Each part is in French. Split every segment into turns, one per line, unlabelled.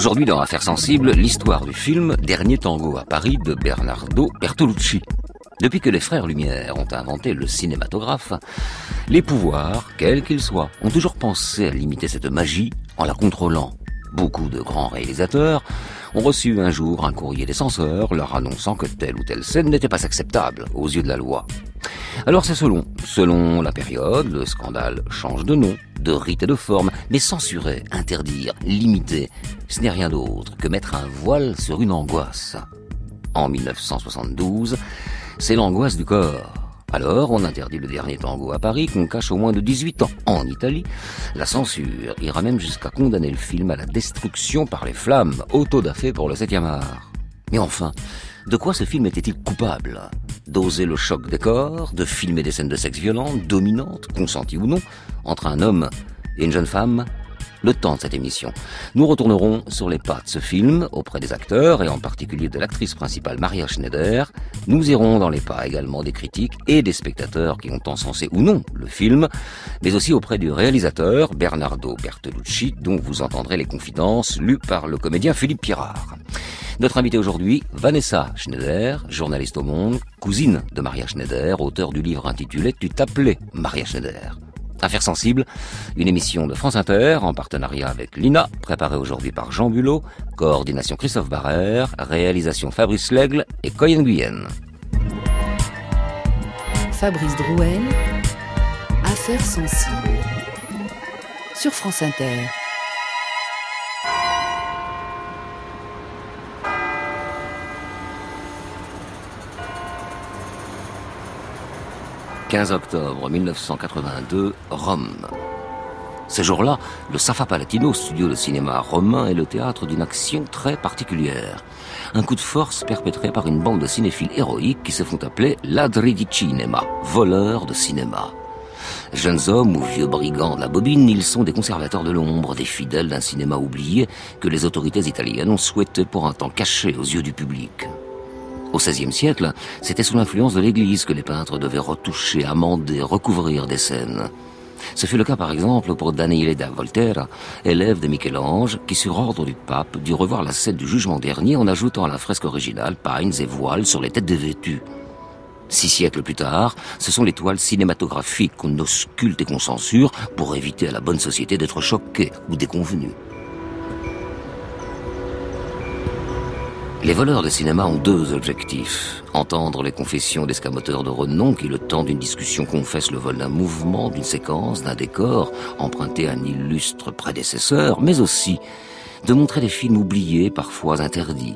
Aujourd'hui, dans Affaires sensibles, l'histoire du film Dernier tango à Paris de Bernardo Bertolucci. Depuis que les frères Lumière ont inventé le cinématographe, les pouvoirs, quels qu'ils soient, ont toujours pensé à limiter cette magie en la contrôlant. Beaucoup de grands réalisateurs ont reçu un jour un courrier des censeurs leur annonçant que telle ou telle scène n'était pas acceptable aux yeux de la loi. Alors c'est selon, selon la période, le scandale change de nom, de rite et de forme, mais censurer, interdire, limiter, ce n'est rien d'autre que mettre un voile sur une angoisse. En 1972, c'est l'angoisse du corps. Alors, on interdit le dernier tango à Paris qu'on cache au moins de 18 ans. En Italie, la censure ira même jusqu'à condamner le film à la destruction par les flammes, autodafé pour le 7e art. Mais enfin, de quoi ce film était-il coupable? D'oser le choc des corps, de filmer des scènes de sexe violentes, dominantes, consenties ou non, entre un homme et une jeune femme? Le temps de cette émission. Nous retournerons sur les pas de ce film auprès des acteurs et en particulier de l'actrice principale Maria Schneider. Nous irons dans les pas également des critiques et des spectateurs qui ont encensé ou non le film, mais aussi auprès du réalisateur Bernardo Bertolucci dont vous entendrez les confidences lues par le comédien Philippe Pirard. Notre invité aujourd'hui, Vanessa Schneider, journaliste au Monde, cousine de Maria Schneider, auteur du livre intitulé Tu t'appelais Maria Schneider. Affaires sensibles, une émission de France Inter en partenariat avec l'INA, préparée aujourd'hui par Jean Bulot, coordination Christophe Barrère, réalisation Fabrice Lègle et Coyen Guyenne.
Fabrice Drouel, Affaires sensibles, sur France Inter.
15 octobre 1982, Rome. Ce jour-là, le Safa Palatino, studio de cinéma romain, est le théâtre d'une action très particulière. Un coup de force perpétré par une bande de cinéphiles héroïques qui se font appeler ladri di cinema, voleurs de cinéma. Jeunes hommes ou vieux brigands de la bobine, ils sont des conservateurs de l'ombre, des fidèles d'un cinéma oublié que les autorités italiennes ont souhaité pour un temps cacher aux yeux du public. Au XVIe siècle, c'était sous l'influence de l'Église que les peintres devaient retoucher, amender, recouvrir des scènes. Ce fut le cas par exemple pour Daniele da Volterra, élève de Michel-Ange, qui sur ordre du pape dut revoir la scène du jugement dernier en ajoutant à la fresque originale pagnes et voiles sur les têtes des vêtus. Six siècles plus tard, ce sont les toiles cinématographiques qu'on ausculte et qu'on censure pour éviter à la bonne société d'être choquée ou déconvenue. Les voleurs de cinéma ont deux objectifs. Entendre les confessions d'escamoteurs de renom qui, le temps d'une discussion, confessent le vol d'un mouvement, d'une séquence, d'un décor, emprunté à un illustre prédécesseur, mais aussi de montrer des films oubliés, parfois interdits.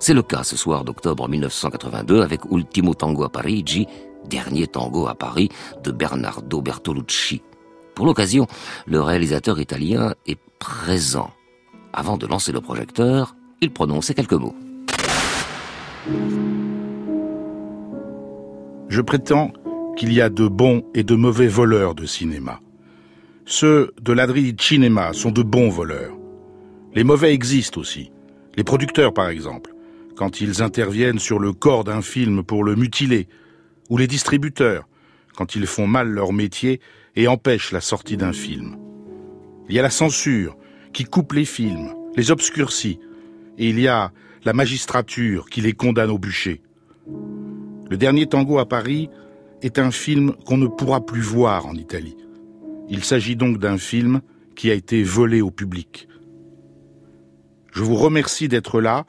C'est le cas ce soir d'octobre 1982 avec Ultimo Tango a Parigi, dernier tango à Paris de Bernardo Bertolucci. Pour l'occasion, le réalisateur italien est présent. Avant de lancer le projecteur, il prononce quelques mots.
Je prétends qu'il y a de bons et de mauvais voleurs de cinéma. Ceux de l'Adri Cinema sont de bons voleurs. Les mauvais existent aussi. Les producteurs, par exemple, quand ils interviennent sur le corps d'un film pour le mutiler, ou les distributeurs, quand ils font mal leur métier et empêchent la sortie d'un film. Il y a la censure, qui coupe les films, les obscurcit, et il y a la magistrature qui les condamne au bûcher. Le dernier tango à Paris est un film qu'on ne pourra plus voir en Italie. Il s'agit donc d'un film qui a été volé au public. Je vous remercie d'être là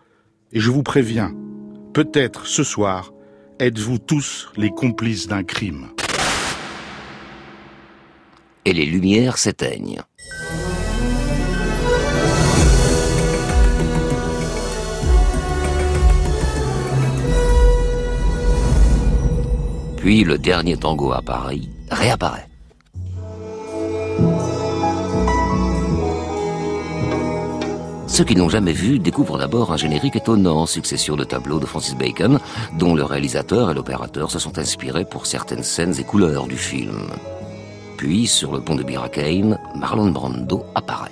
et je vous préviens, peut-être ce soir, êtes-vous tous les complices d'un crime.
Et les lumières s'éteignent. Puis le dernier tango à Paris réapparaît. Ceux qui n'ont jamais vu découvrent d'abord un générique étonnant, succession de tableaux de Francis Bacon, dont le réalisateur et l'opérateur se sont inspirés pour certaines scènes et couleurs du film. Puis, sur le pont de Biracane, Marlon Brando apparaît.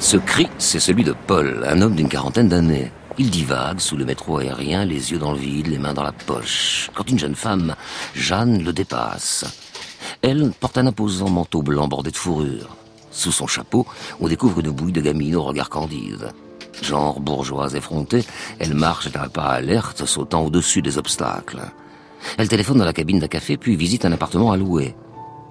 Ce cri, c'est celui de Paul, un homme d'une quarantaine d'années. Il divague sous le métro aérien, les yeux dans le vide, les mains dans la poche, quand une jeune femme, Jeanne, le dépasse. Elle porte un imposant manteau blanc bordé de fourrure. Sous son chapeau, on découvre une bouille de gamine au regard candide. Genre bourgeoise effrontée, elle marche d'un pas alerte, sautant au-dessus des obstacles. Elle téléphone dans la cabine d'un café, puis visite un appartement à louer.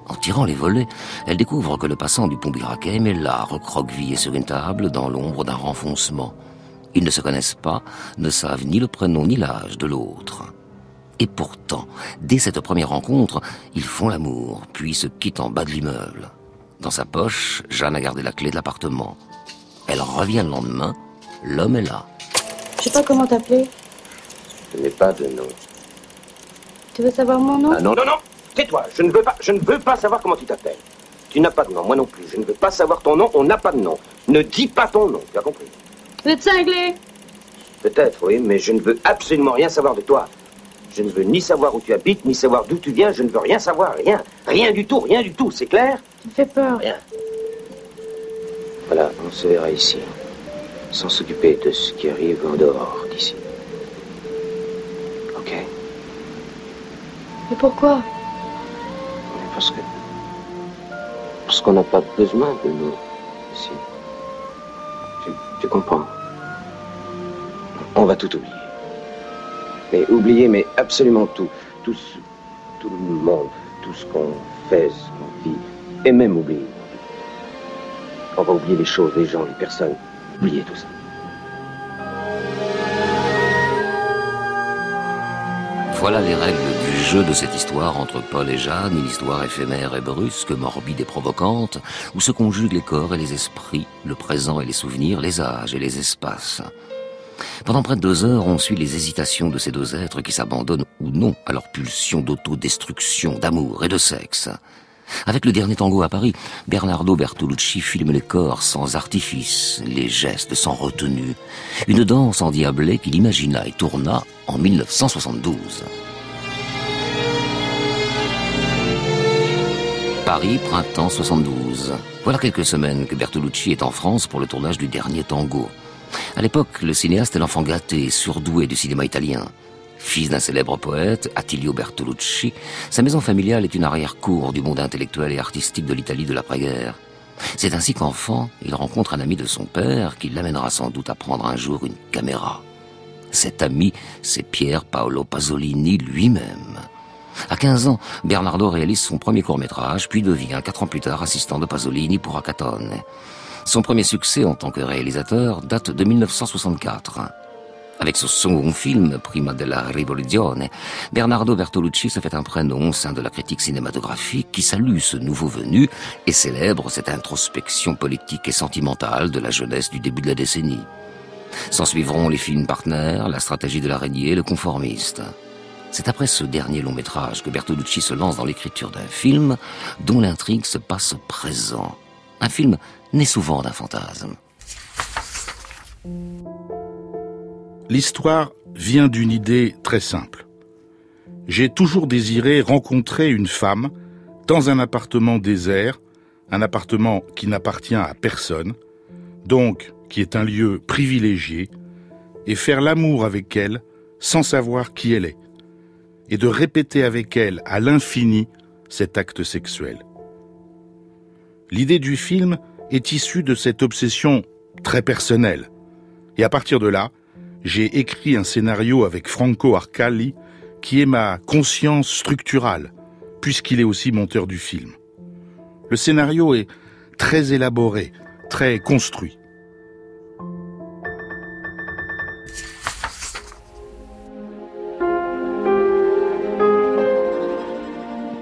En tirant les volets, elle découvre que le passant du pont Birakem est là, recroquevillé sur une table, dans l'ombre d'un renfoncement. Ils ne se connaissent pas, ne savent ni le prénom ni l'âge de l'autre. Et pourtant, dès cette première rencontre, ils font l'amour, puis se quittent en bas de l'immeuble. Dans sa poche, Jeanne a gardé la clé de l'appartement. Elle revient le lendemain, l'homme est là.
Je sais pas comment t'appeler.
Je n'ai pas de nom.
Tu veux savoir mon nom?
Ah non, non, non Tais-toi, je ne veux pas, je ne veux pas savoir comment tu t'appelles. Tu n'as pas de nom, moi non plus. Je ne veux pas savoir ton nom, on n'a pas de nom. Ne dis pas ton nom, tu as compris
Vous êtes cinglé
Peut-être, oui, mais je ne veux absolument rien savoir de toi. Je ne veux ni savoir où tu habites, ni savoir d'où tu viens. Je ne veux rien savoir, rien. Rien du tout, rien du tout, c'est clair?
Tu me fais peur.
Rien. Voilà, on se verra ici. Sans s'occuper de ce qui arrive en dehors d'ici. Ok?
Mais pourquoi?
Parce que. Parce qu'on n'a pas besoin de nous ici. Tu, comprends? On va tout oublier. Mais oublier, mais absolument tout. Tout, tout le monde, tout ce qu'on fait, ce qu'on vit. Et même oublier. On va oublier les choses, les gens, les personnes. Oublier tout ça.
Voilà les règles jeu de cette histoire entre Paul et Jeanne, une histoire éphémère et brusque, morbide et provocante, où se conjuguent les corps et les esprits, le présent et les souvenirs, les âges et les espaces. Pendant près de deux heures, on suit les hésitations de ces deux êtres qui s'abandonnent ou non à leur pulsion d'autodestruction, d'amour et de sexe. Avec le dernier tango à Paris, Bernardo Bertolucci filme les corps sans artifice, les gestes sans retenue. Une danse endiablée qu'il imagina et tourna en 1972. Paris, printemps 72. Voilà quelques semaines que Bertolucci est en France pour le tournage du dernier tango. À l'époque, le cinéaste est l'enfant gâté et surdoué du cinéma italien. Fils d'un célèbre poète, Attilio Bertolucci, sa maison familiale est une arrière-cour du monde intellectuel et artistique de l'Italie de l'après-guerre. C'est ainsi qu'enfant, il rencontre un ami de son père qui l'amènera sans doute à prendre un jour une caméra. Cet ami, c'est Pier Paolo Pasolini lui-même. À 15 ans, Bernardo réalise son premier court-métrage, puis devient, quatre ans plus tard, assistant de Pasolini pour Acatone. Son premier succès en tant que réalisateur date de 1964. Avec ce second film, Prima della Rivoluzione, Bernardo Bertolucci se fait un prénom au sein de la critique cinématographique qui salue ce nouveau venu et célèbre cette introspection politique et sentimentale de la jeunesse du début de la décennie. S'en suivront les films partenaires, La stratégie de l'araignée, Le conformiste. C'est après ce dernier long métrage que Bertolucci se lance dans l'écriture d'un film dont l'intrigue se passe au présent. Un film né souvent d'un fantasme.
L'histoire vient d'une idée très simple. J'ai toujours désiré rencontrer une femme dans un appartement désert, un appartement qui n'appartient à personne, donc qui est un lieu privilégié, et faire l'amour avec elle sans savoir qui elle est, et de répéter avec elle à l'infini cet acte sexuel. L'idée du film est issue de cette obsession très personnelle. Et à partir de là, j'ai écrit un scénario avec Franco Arcali qui est ma conscience structurale, puisqu'il est aussi monteur du film. Le scénario est très élaboré, très construit.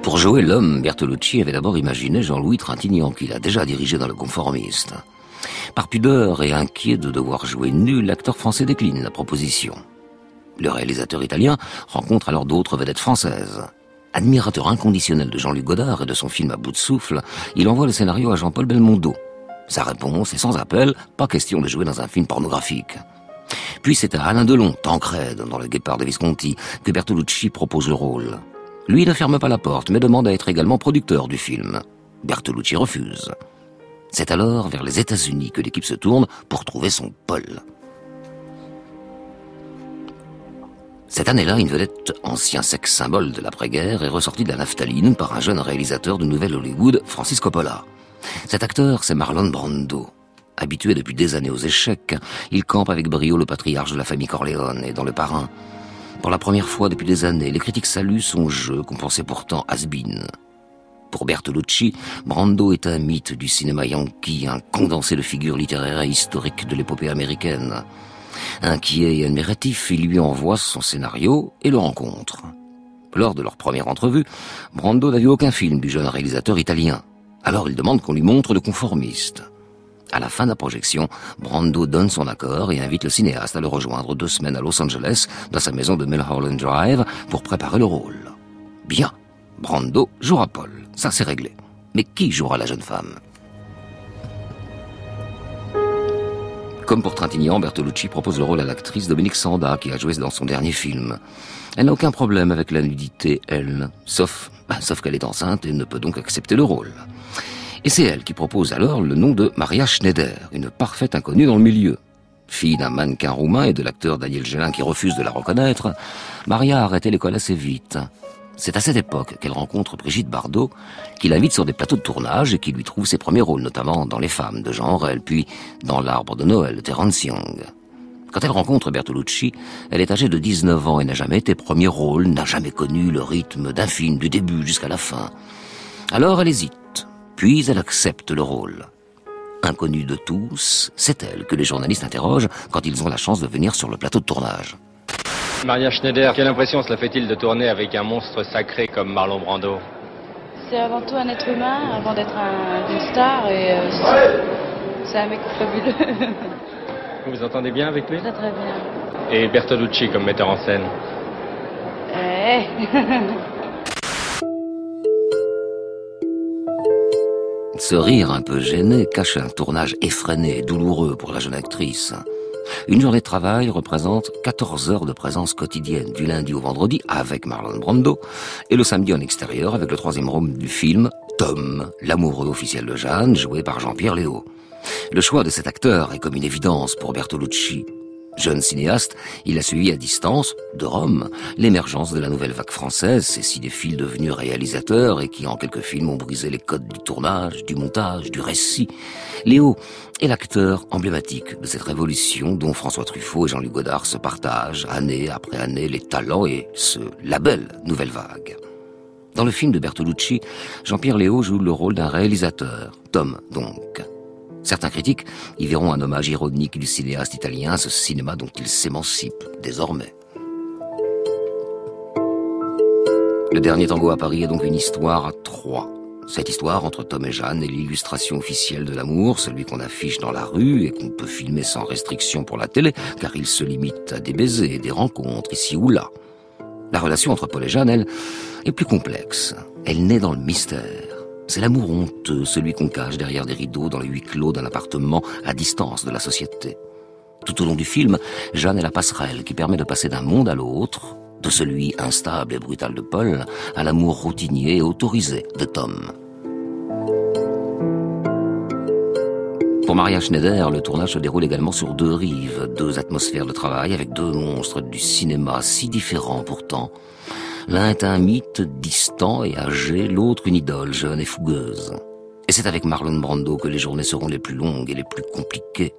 Pour jouer l'homme, Bertolucci avait d'abord imaginé Jean-Louis Trintignant, qu'il a déjà dirigé dans Le Conformiste. Par pudeur et inquiet de devoir jouer nu, l'acteur français décline la proposition. Le réalisateur italien rencontre alors d'autres vedettes françaises. Admirateur inconditionnel de Jean-Luc Godard et de son film à bout de souffle, il envoie le scénario à Jean-Paul Belmondo. Sa réponse est sans appel, pas question de jouer dans un film pornographique. Puis c'est à Alain Delon, Tancred, dans Le Guépard de Visconti, que Bertolucci propose le rôle. Lui ne ferme pas la porte, mais demande à être également producteur du film. Bertolucci refuse. C'est alors vers les États-Unis que l'équipe se tourne pour trouver son Paul. Cette année-là, une vedette, ancien sexe symbole de l'après-guerre, est ressortie de la naphtaline par un jeune réalisateur de Nouvelle Hollywood, Francis Coppola. Cet acteur, c'est Marlon Brando. Habitué depuis des années aux échecs, il campe avec brio le patriarche de la famille Corleone et dans Le Parrain. Pour la première fois depuis des années, les critiques saluent son jeu qu'on pensait pourtant has Pour Bertolucci, Brando est un mythe du cinéma yankee, un condensé de figures littéraires et historiques de l'épopée américaine. Inquiet et admiratif, il lui envoie son scénario et le rencontre. Lors de leur première entrevue, Brando n'a vu aucun film du jeune réalisateur italien. Alors il demande qu'on lui montre le conformiste. À la fin de la projection, Brando donne son accord et invite le cinéaste à le rejoindre deux semaines à Los Angeles, dans sa maison de Mulholland Drive, pour préparer le rôle. Bien, Brando jouera Paul, ça c'est réglé. Mais qui jouera la jeune femme? Comme pour Trintignant, Bertolucci propose le rôle à l'actrice Dominique Sanda, qui a joué dans son dernier film. Elle n'a aucun problème avec la nudité, elle, sauf, sauf qu'elle est enceinte et ne peut donc accepter le rôle. Et c'est elle qui propose alors le nom de Maria Schneider, une parfaite inconnue dans le milieu. Fille d'un mannequin roumain et de l'acteur Daniel Gélin qui refuse de la reconnaître, Maria a l'école assez vite. C'est à cette époque qu'elle rencontre Brigitte Bardot, qui l'invite sur des plateaux de tournage et qui lui trouve ses premiers rôles, notamment dans Les Femmes de Jean Aurel, puis dans L'Arbre de Noël de Terence Young. Quand elle rencontre Bertolucci, elle est âgée de 19 ans et n'a jamais été premier rôle, n'a jamais connu le rythme d'un film du début jusqu'à la fin. Alors elle hésite. Puis elle accepte le rôle. Inconnue de tous, c'est elle que les journalistes interrogent quand ils ont la chance de venir sur le plateau de tournage.
Maria Schneider, quelle impression cela fait-il de tourner avec un monstre sacré comme Marlon Brando?
C'est avant tout un être humain, avant d'être un, une star, et euh, c'est un mec fabuleux.
Vous vous entendez bien avec lui?
Très très bien.
Et Bertolucci comme metteur en scène?
Eh
Ce rire un peu gêné cache un tournage effréné et douloureux pour la jeune actrice. Une journée de travail représente 14 heures de présence quotidienne, du lundi au vendredi avec Marlon Brando, et le samedi en extérieur avec le troisième rôle du film, Tom, l'amoureux officiel de Jeanne, joué par Jean-Pierre Léo. Le choix de cet acteur est comme une évidence pour Bertolucci. Jeune cinéaste, il a suivi à distance, de Rome, l'émergence de la nouvelle vague française, ces cinéphiles devenus réalisateurs et qui en quelques films ont brisé les codes du tournage, du montage, du récit. Léo est l'acteur emblématique de cette révolution dont François Truffaut et Jean-Luc Godard se partagent année après année les talents et ce label nouvelle vague. Dans le film de Bertolucci, Jean-Pierre Léo joue le rôle d'un réalisateur, Tom donc. Certains critiques y verront un hommage ironique du cinéaste italien à ce cinéma dont il s'émancipe désormais. Le dernier tango à Paris est donc une histoire à trois. Cette histoire entre Tom et Jeanne est l'illustration officielle de l'amour, celui qu'on affiche dans la rue et qu'on peut filmer sans restriction pour la télé, car il se limite à des baisers et des rencontres ici ou là. La relation entre Paul et Jeanne, elle, est plus complexe. Elle naît dans le mystère. C'est l'amour honteux, celui qu'on cache derrière des rideaux dans le huis clos d'un appartement à distance de la société. Tout au long du film, Jeanne est la passerelle qui permet de passer d'un monde à l'autre, de celui instable et brutal de Paul à l'amour routinier et autorisé de Tom. Pour Maria Schneider, le tournage se déroule également sur deux rives, deux atmosphères de travail avec deux monstres du cinéma si différents pourtant, L'un est un mythe distant et âgé, l'autre une idole jeune et fougueuse. Et c'est avec Marlon Brando que les journées seront les plus longues et les plus compliquées.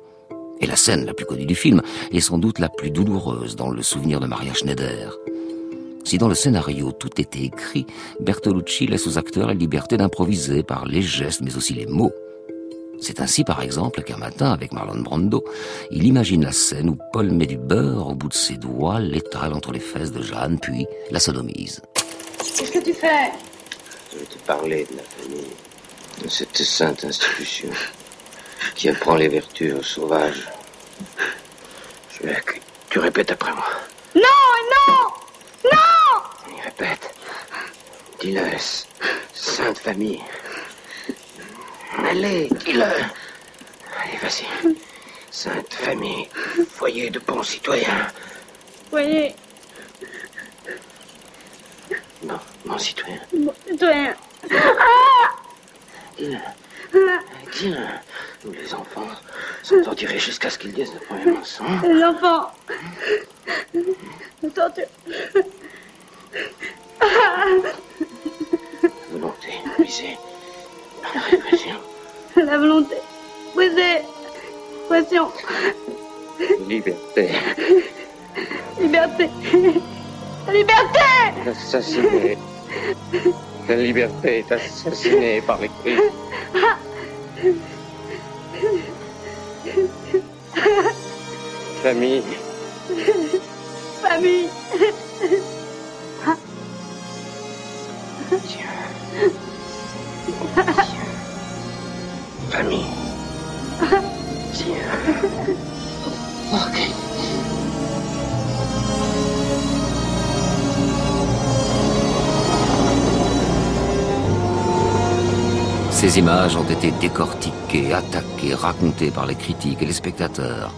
Et la scène la plus connue du film est sans doute la plus douloureuse dans le souvenir de Maria Schneider. Si dans le scénario tout était écrit, Bertolucci laisse aux acteurs la liberté d'improviser par les gestes mais aussi les mots. C'est ainsi, par exemple, qu'un matin, avec Marlon Brando, il imagine la scène où Paul met du beurre au bout de ses doigts, l'étale entre les fesses de Jeanne, puis la sodomise.
Qu'est-ce que tu fais?
Je vais te parler de la famille, de cette sainte institution qui apprend les vertus aux sauvages. Je veux que tu répètes après moi.
Non, non, non
Il répète. Dis-le, sainte famille. Allez, dis-le. Allez, vas-y. Sainte famille, foyer de bons citoyens.
Foyer.
Non, non citoyen.
Bon, citoyen.
Ah dis-le. Eh, dis-le. Nous, les enfants, sont torturés jusqu'à ce qu'ils disent le premier mensonge.
Les enfants. Mmh. Torture.
Volonté, misère.
La volonté. Brisée. Passion.
Liberté.
Liberté. La liberté
Assassiné. La liberté est assassinée par les cris. Famille.
Famille.
Famille.
Ces images ont été décortiquées, attaquées, racontées par les critiques et les spectateurs.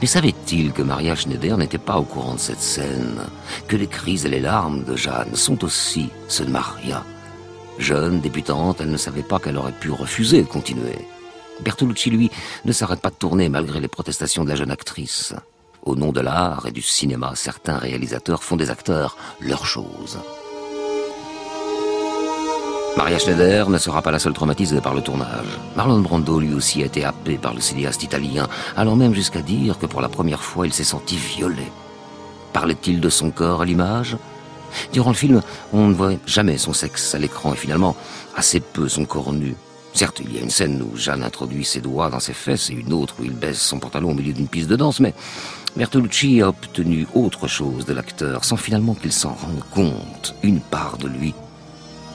Mais savait-il que Maria Schneider n'était pas au courant de cette scène? Que les cris et les larmes de Jeanne sont aussi ceux de Maria? Jeune, débutante, elle ne savait pas qu'elle aurait pu refuser de continuer. Bertolucci, lui, ne s'arrête pas de tourner malgré les protestations de la jeune actrice. Au nom de l'art et du cinéma, certains réalisateurs font des acteurs leur chose. Maria Schneider ne sera pas la seule traumatisée par le tournage. Marlon Brando lui aussi a été happé par le cinéaste italien, allant même jusqu'à dire que pour la première fois il s'est senti violé. Parlait-il de son corps à l'image? Durant le film, on ne voit jamais son sexe à l'écran et finalement assez peu son corps nu. Certes, il y a une scène où Jeanne introduit ses doigts dans ses fesses et une autre où il baisse son pantalon au milieu d'une piste de danse, mais Bertolucci a obtenu autre chose de l'acteur sans finalement qu'il s'en rende compte, une part de lui.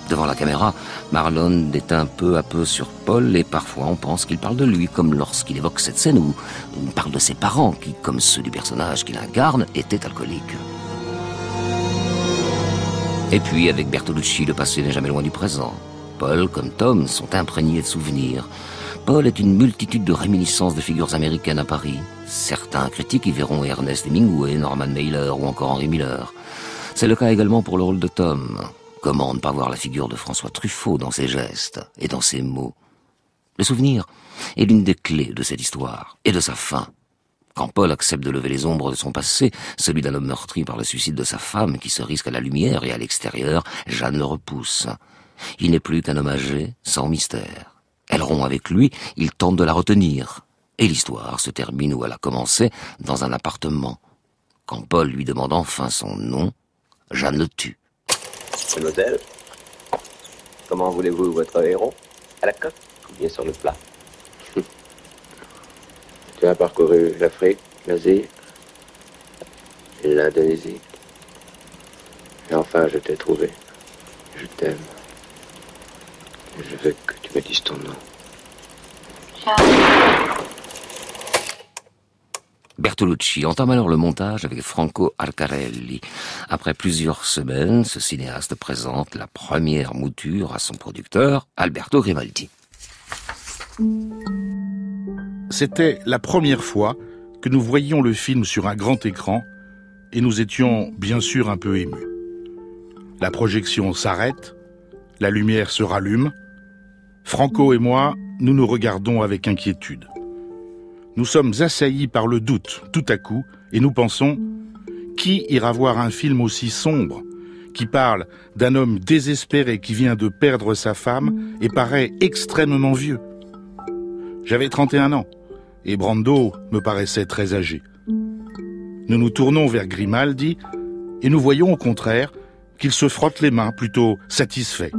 Devant la caméra, Marlon déteint peu à peu sur Paul et parfois on pense qu'il parle de lui, comme lorsqu'il évoque cette scène où il parle de ses parents qui, comme ceux du personnage qu'il incarne, étaient alcooliques. Et puis, avec Bertolucci, le passé n'est jamais loin du présent. Paul, comme Tom, sont imprégnés de souvenirs. Paul est une multitude de réminiscences de figures américaines à Paris. Certains critiques y verront Ernest Hemingway, Norman Mailer ou encore Henry Miller. C'est le cas également pour le rôle de Tom. Comment ne pas voir la figure de François Truffaut dans ses gestes et dans ses mots Le souvenir est l'une des clés de cette histoire et de sa fin. Quand Paul accepte de lever les ombres de son passé, celui d'un homme meurtri par le suicide de sa femme qui se risque à la lumière et à l'extérieur, Jeanne le repousse. Il n'est plus qu'un homme âgé, sans mystère. Elle rompt avec lui, il tente de la retenir. Et l'histoire se termine où elle a commencé, dans un appartement. Quand Paul lui demande enfin son nom, Jeanne le tue.
Un hôtel Comment voulez-vous votre héros À la coque ou bien sur le plat Tu as parcouru l'Afrique, l'Asie, l'Indonésie. Et enfin, je t'ai trouvé. Je t'aime. Je veux que tu me dises ton nom.
Bertolucci entame alors le montage avec Franco Arcarelli. Après plusieurs semaines, ce cinéaste présente la première mouture à son producteur, Alberto Grimaldi.
C'était la première fois que nous voyions le film sur un grand écran et nous étions bien sûr un peu émus. La projection s'arrête, la lumière se rallume. Franco et moi, nous nous regardons avec inquiétude. Nous sommes assaillis par le doute tout à coup et nous pensons qui ira voir un film aussi sombre qui parle d'un homme désespéré qui vient de perdre sa femme et paraît extrêmement vieux J'avais 31 ans et Brando me paraissait très âgé. Nous nous tournons vers Grimaldi et nous voyons au contraire qu'il se frotte les mains plutôt satisfait.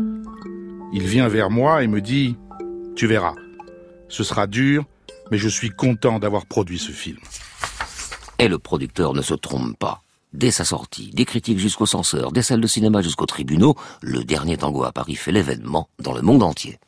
Il vient vers moi et me dit ⁇ Tu verras, ce sera dur, mais je suis content d'avoir produit ce film.
Et le producteur ne se trompe pas. Dès sa sortie, des critiques jusqu'aux censeurs, des salles de cinéma jusqu'aux tribunaux, le dernier tango à Paris fait l'événement dans le monde entier.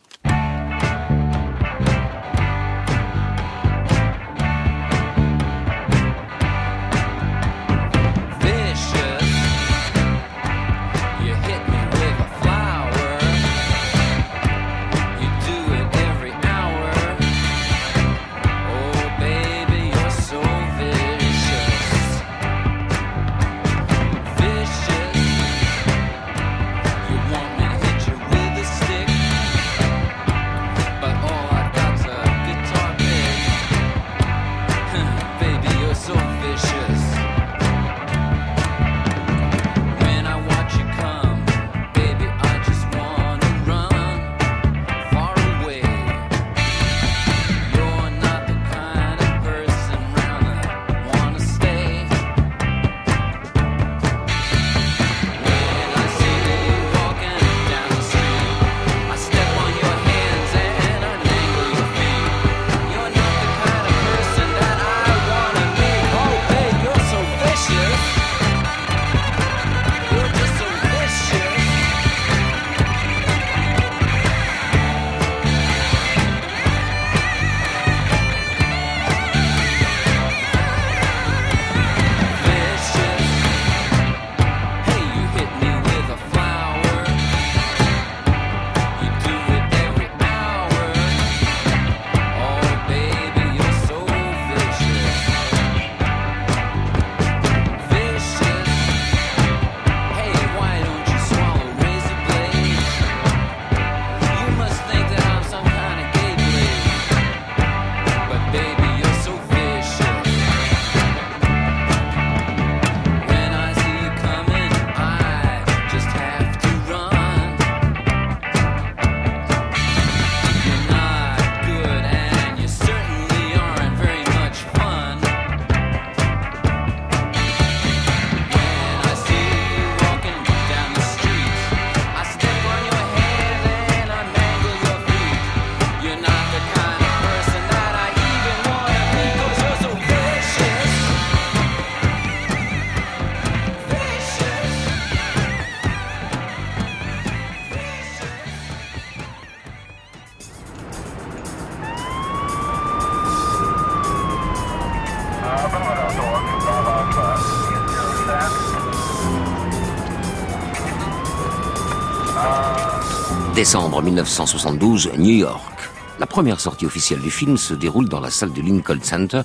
Décembre 1972, New York. La première sortie officielle du film se déroule dans la salle du Lincoln Center,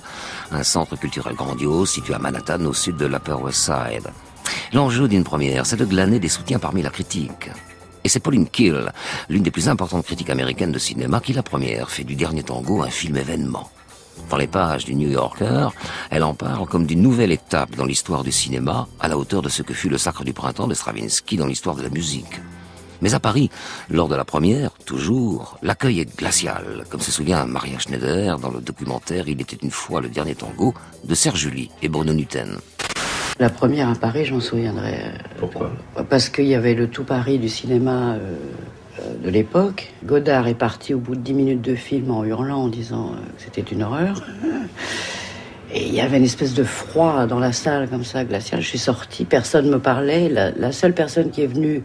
un centre culturel grandiose situé à Manhattan au sud de l'Upper West Side. L'enjeu d'une première, c'est de glaner des soutiens parmi la critique. Et c'est Pauline Kiel, l'une des plus importantes critiques américaines de cinéma, qui la première fait du dernier tango un film événement. Dans les pages du New Yorker, elle en parle comme d'une nouvelle étape dans l'histoire du cinéma, à la hauteur de ce que fut le Sacre du Printemps de Stravinsky dans l'histoire de la musique. Mais à Paris, lors de la première, toujours, l'accueil est glacial, comme se souvient Maria Schneider dans le documentaire Il était une fois le dernier tango de Serge Julie et Bruno Nutten.
La première à Paris, j'en souviendrai. Euh,
Pourquoi?
Parce qu'il y avait le tout Paris du cinéma euh, euh, de l'époque. Godard est parti au bout de dix minutes de film en hurlant, en disant que c'était une horreur. Et il y avait une espèce de froid dans la salle, comme ça, glacial. Je suis sorti, personne ne me parlait. La, la, seule personne qui est venue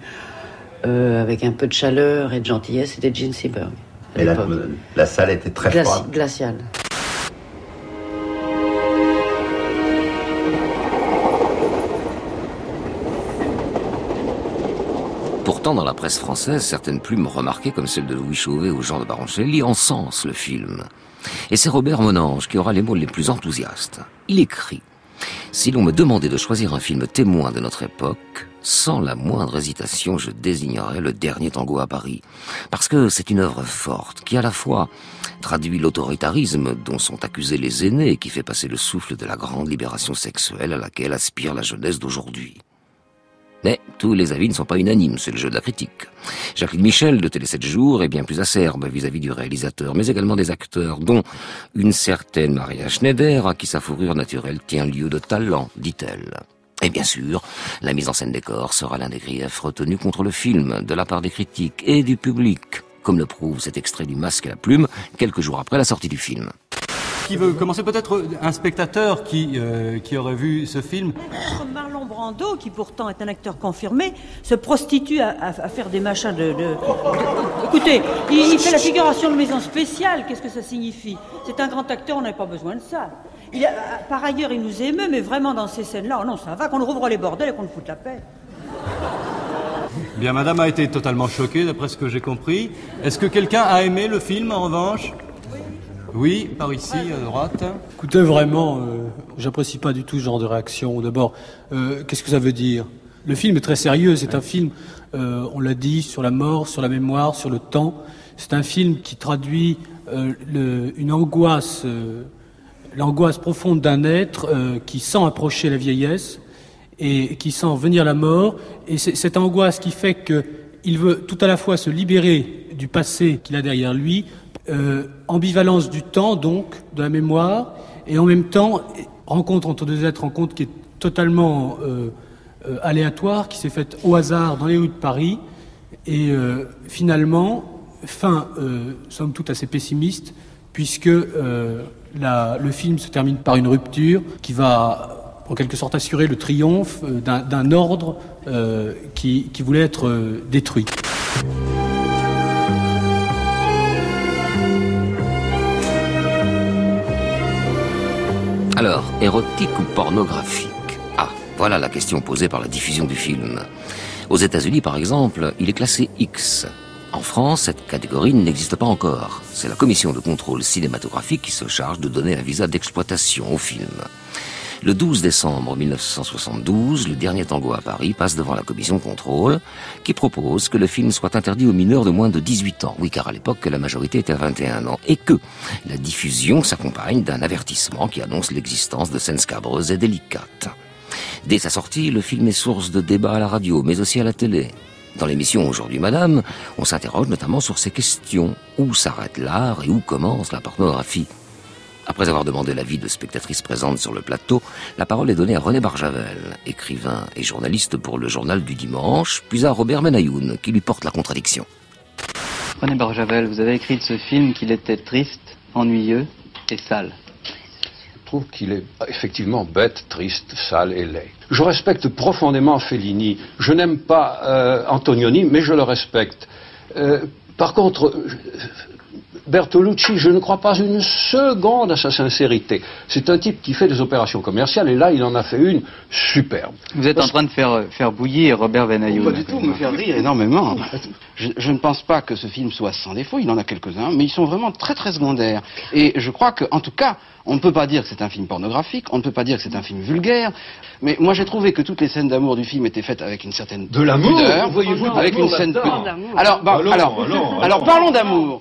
euh, avec un peu de chaleur et de gentillesse, c'était Gene Seberg.
Et la, la, salle était très
Glaci
froide.
Glaciale.
Pourtant, dans la presse française, certaines plumes remarquées, comme celle de Louis Chauvet ou Jean de Baroncelli, encensent le film. Et c'est Robert Monange qui aura les mots les plus enthousiastes. Il écrit Si l'on me demandait de choisir un film témoin de notre époque, sans la moindre hésitation, je désignerais le dernier tango à Paris. Parce que c'est une œuvre forte qui à la fois traduit l'autoritarisme dont sont accusés les aînés et qui fait passer le souffle de la grande libération sexuelle à laquelle aspire la jeunesse d'aujourd'hui. Mais tous les avis ne sont pas unanimes, c'est le jeu de la critique. Jacqueline Michel de Télé 7 jours est bien plus acerbe vis-à-vis du réalisateur, mais également des acteurs, dont une certaine Maria Schneider, à qui sa fourrure naturelle tient lieu de talent, dit-elle. Et bien sûr, la mise en scène des corps sera l'un des griefs retenus contre le film, de la part des critiques et du public, comme le prouve cet extrait du Masque et la Plume, quelques jours après la sortie du film.
Qui veut commencer peut-être un spectateur qui, euh, qui aurait vu ce film.
Marlon Brando, qui pourtant est un acteur confirmé, se prostitue à, à, à faire des machins de... de, de... Écoutez, il, il, fait la figuration de maison spéciale, qu'est-ce que ça signifie? C'est un grand acteur, on n'a pas besoin de ça. Il a, par ailleurs, il nous émeut, mais vraiment dans ces scènes-là, oh non, ça va, qu'on rouvre les bordels et qu'on nous foute la paix.
Bien, madame a été totalement choquée, d'après ce que j'ai compris. Est-ce que quelqu'un a aimé le film, en revanche? Oui, par ici, à droite.
Écoutez, vraiment, euh, j'apprécie pas du tout ce genre de réaction. D'abord, euh, qu'est-ce que ça veut dire? Le film est très sérieux. C'est un film, euh, on l'a dit, sur la mort, sur la mémoire, sur le temps. C'est un film qui traduit le, une angoisse, l'angoisse profonde d'un être qui sent approcher la vieillesse et qui sent venir la mort. Et c'est cette angoisse qui fait qu'il veut tout à la fois se libérer du passé qu'il a derrière lui, euh, ambivalence du temps, donc, de la mémoire, et en même temps, rencontre entre deux êtres, rencontre qui est totalement euh, euh, aléatoire, qui s'est faite au hasard dans les rues de Paris, et euh, finalement, fin, somme toute assez pessimiste, puisque le film se termine par une rupture qui va en quelque sorte assurer le triomphe d'un ordre qui, qui, voulait être détruit.
Alors, érotique ou pornographique? Ah, voilà la question posée par la diffusion du film. Aux États-Unis, par exemple, il est classé X. En France, cette catégorie n'existe pas encore. C'est la commission de contrôle cinématographique qui se charge de donner un visa d'exploitation au film. Le 12 décembre 1972, le dernier tango à Paris passe devant la commission de contrôle qui propose que le film soit interdit aux mineurs de moins de 18 ans. Oui, car à l'époque, la majorité était à 21 ans. Et que la diffusion s'accompagne d'un avertissement qui annonce l'existence de scènes scabreuses et délicates. Dès sa sortie, le film est source de débats à la radio, mais aussi à la télé. Dans l'émission Aujourd'hui Madame, on s'interroge notamment sur ces questions. Où s'arrête l'art et où commence la pornographie? Après avoir demandé l'avis de spectatrices présentes sur le plateau, la parole est donnée à René Barjavel, écrivain et journaliste pour le journal du dimanche, puis à Robert Menayoun, qui lui porte la contradiction.
René Barjavel, vous avez écrit de ce film qu'il était triste, ennuyeux et sale.
Je trouve qu'il est effectivement bête, triste, sale et laid. Je respecte profondément Fellini. Je n'aime pas euh, Antonioni, mais je le respecte. Euh, par contre, Bertolucci, je ne crois pas une seconde à sa sincérité. C'est un type qui fait des opérations commerciales et là, il en a fait une superbe.
Vous êtes en train de faire, faire bouillir Robert Benayoun.
Pas du tout, me faire rire énormément. Je, je, ne pense pas que ce film soit sans défaut, il en a quelques-uns, mais ils sont vraiment très très secondaires. Et je crois qu'en tout cas, on ne peut pas dire que c'est un film pornographique, on ne peut pas dire que c'est un film vulgaire, mais moi j'ai trouvé que toutes les scènes d'amour du film étaient faites avec une certaine
de l'amour,
voyez-vous, avec une scène alors, bah, alors, alors, alors, parlons d'amour.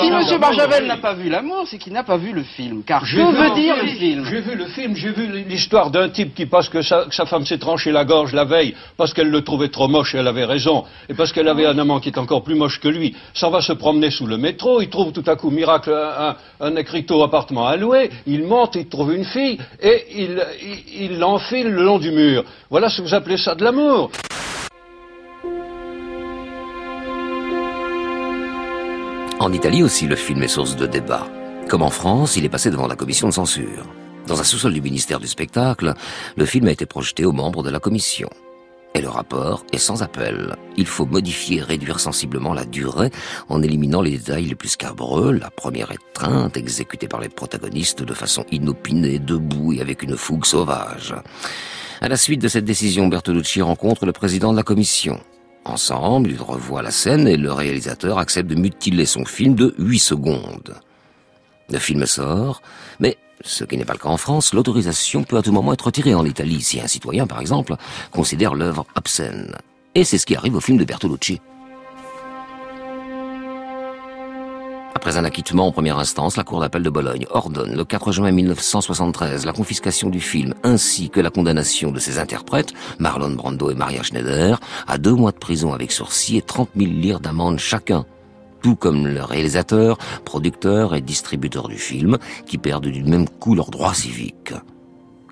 Si Monsieur Barjavel n'a pas vu l'amour, c'est qu'il n'a pas vu le film. Car que veut dire le film?
J'ai vu le film, j'ai vu l'histoire d'un type qui, parce que sa, que sa femme s'est tranchée la gorge la veille, parce qu'elle le trouvait trop moche et elle avait raison, et parce qu'elle avait un amant qui est encore plus moche que lui, s'en va se promener sous le métro, il trouve tout à coup, miracle, un, un écriteau appartement à louer, il monte, il trouve une fille, et il, il l'enfile le long du mur. Voilà ce que vous appelez ça de l'amour.
En Italie aussi, le film est source de débat. Comme en France, il est passé devant la commission de censure. Dans un sous-sol du ministère du spectacle, le film a été projeté aux membres de la commission. Et le rapport est sans appel. Il faut modifier et réduire sensiblement la durée en éliminant les détails les plus scabreux, la première étreinte exécutée par les protagonistes de façon inopinée, debout et avec une fougue sauvage. À la suite de cette décision, Bertolucci rencontre le président de la commission. Ensemble, ils revoient la scène et le réalisateur accepte de mutiler son film de 8 secondes. Le film sort, mais ce qui n'est pas le cas en France, l'autorisation peut à tout moment être retirée en Italie si un citoyen, par exemple, considère l'œuvre obscène. Et c'est ce qui arrive au film de Bertolucci. Après un acquittement en première instance, la Cour d'appel de Bologne ordonne le 4 juin 1973 la confiscation du film ainsi que la condamnation de ses interprètes, Marlon Brando et Maria Schneider, à deux mois de prison avec sursis et 30 000 lire d'amende chacun tout comme le réalisateur, producteur et distributeur du film, qui perdent du même coup leurs droits civiques.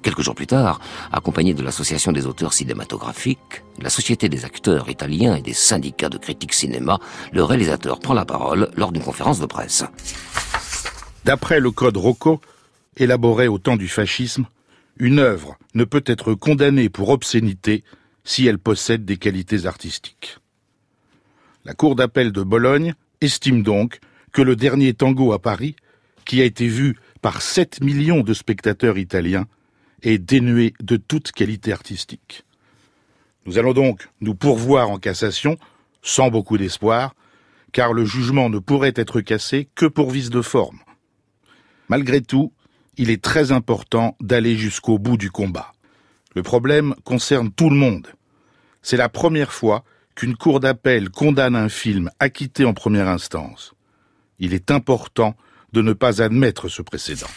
Quelques jours plus tard, accompagné de l'Association des auteurs cinématographiques, la Société des acteurs italiens et des syndicats de critiques cinéma, le réalisateur prend la parole lors d'une conférence de presse.
D'après le code Rocco, élaboré au temps du fascisme, une œuvre ne peut être condamnée pour obscénité si elle possède des qualités artistiques. La Cour d'appel de Bologne estime donc que le dernier tango à Paris, qui a été vu par 7 millions de spectateurs italiens, est dénué de toute qualité artistique. Nous allons donc nous pourvoir en cassation, sans beaucoup d'espoir, car le jugement ne pourrait être cassé que pour vice de forme. Malgré tout, il est très important d'aller jusqu'au bout du combat. Le problème concerne tout le monde. C'est la première fois qu'une cour d'appel condamne un film acquitté en première instance. Il est important de ne pas admettre ce précédent.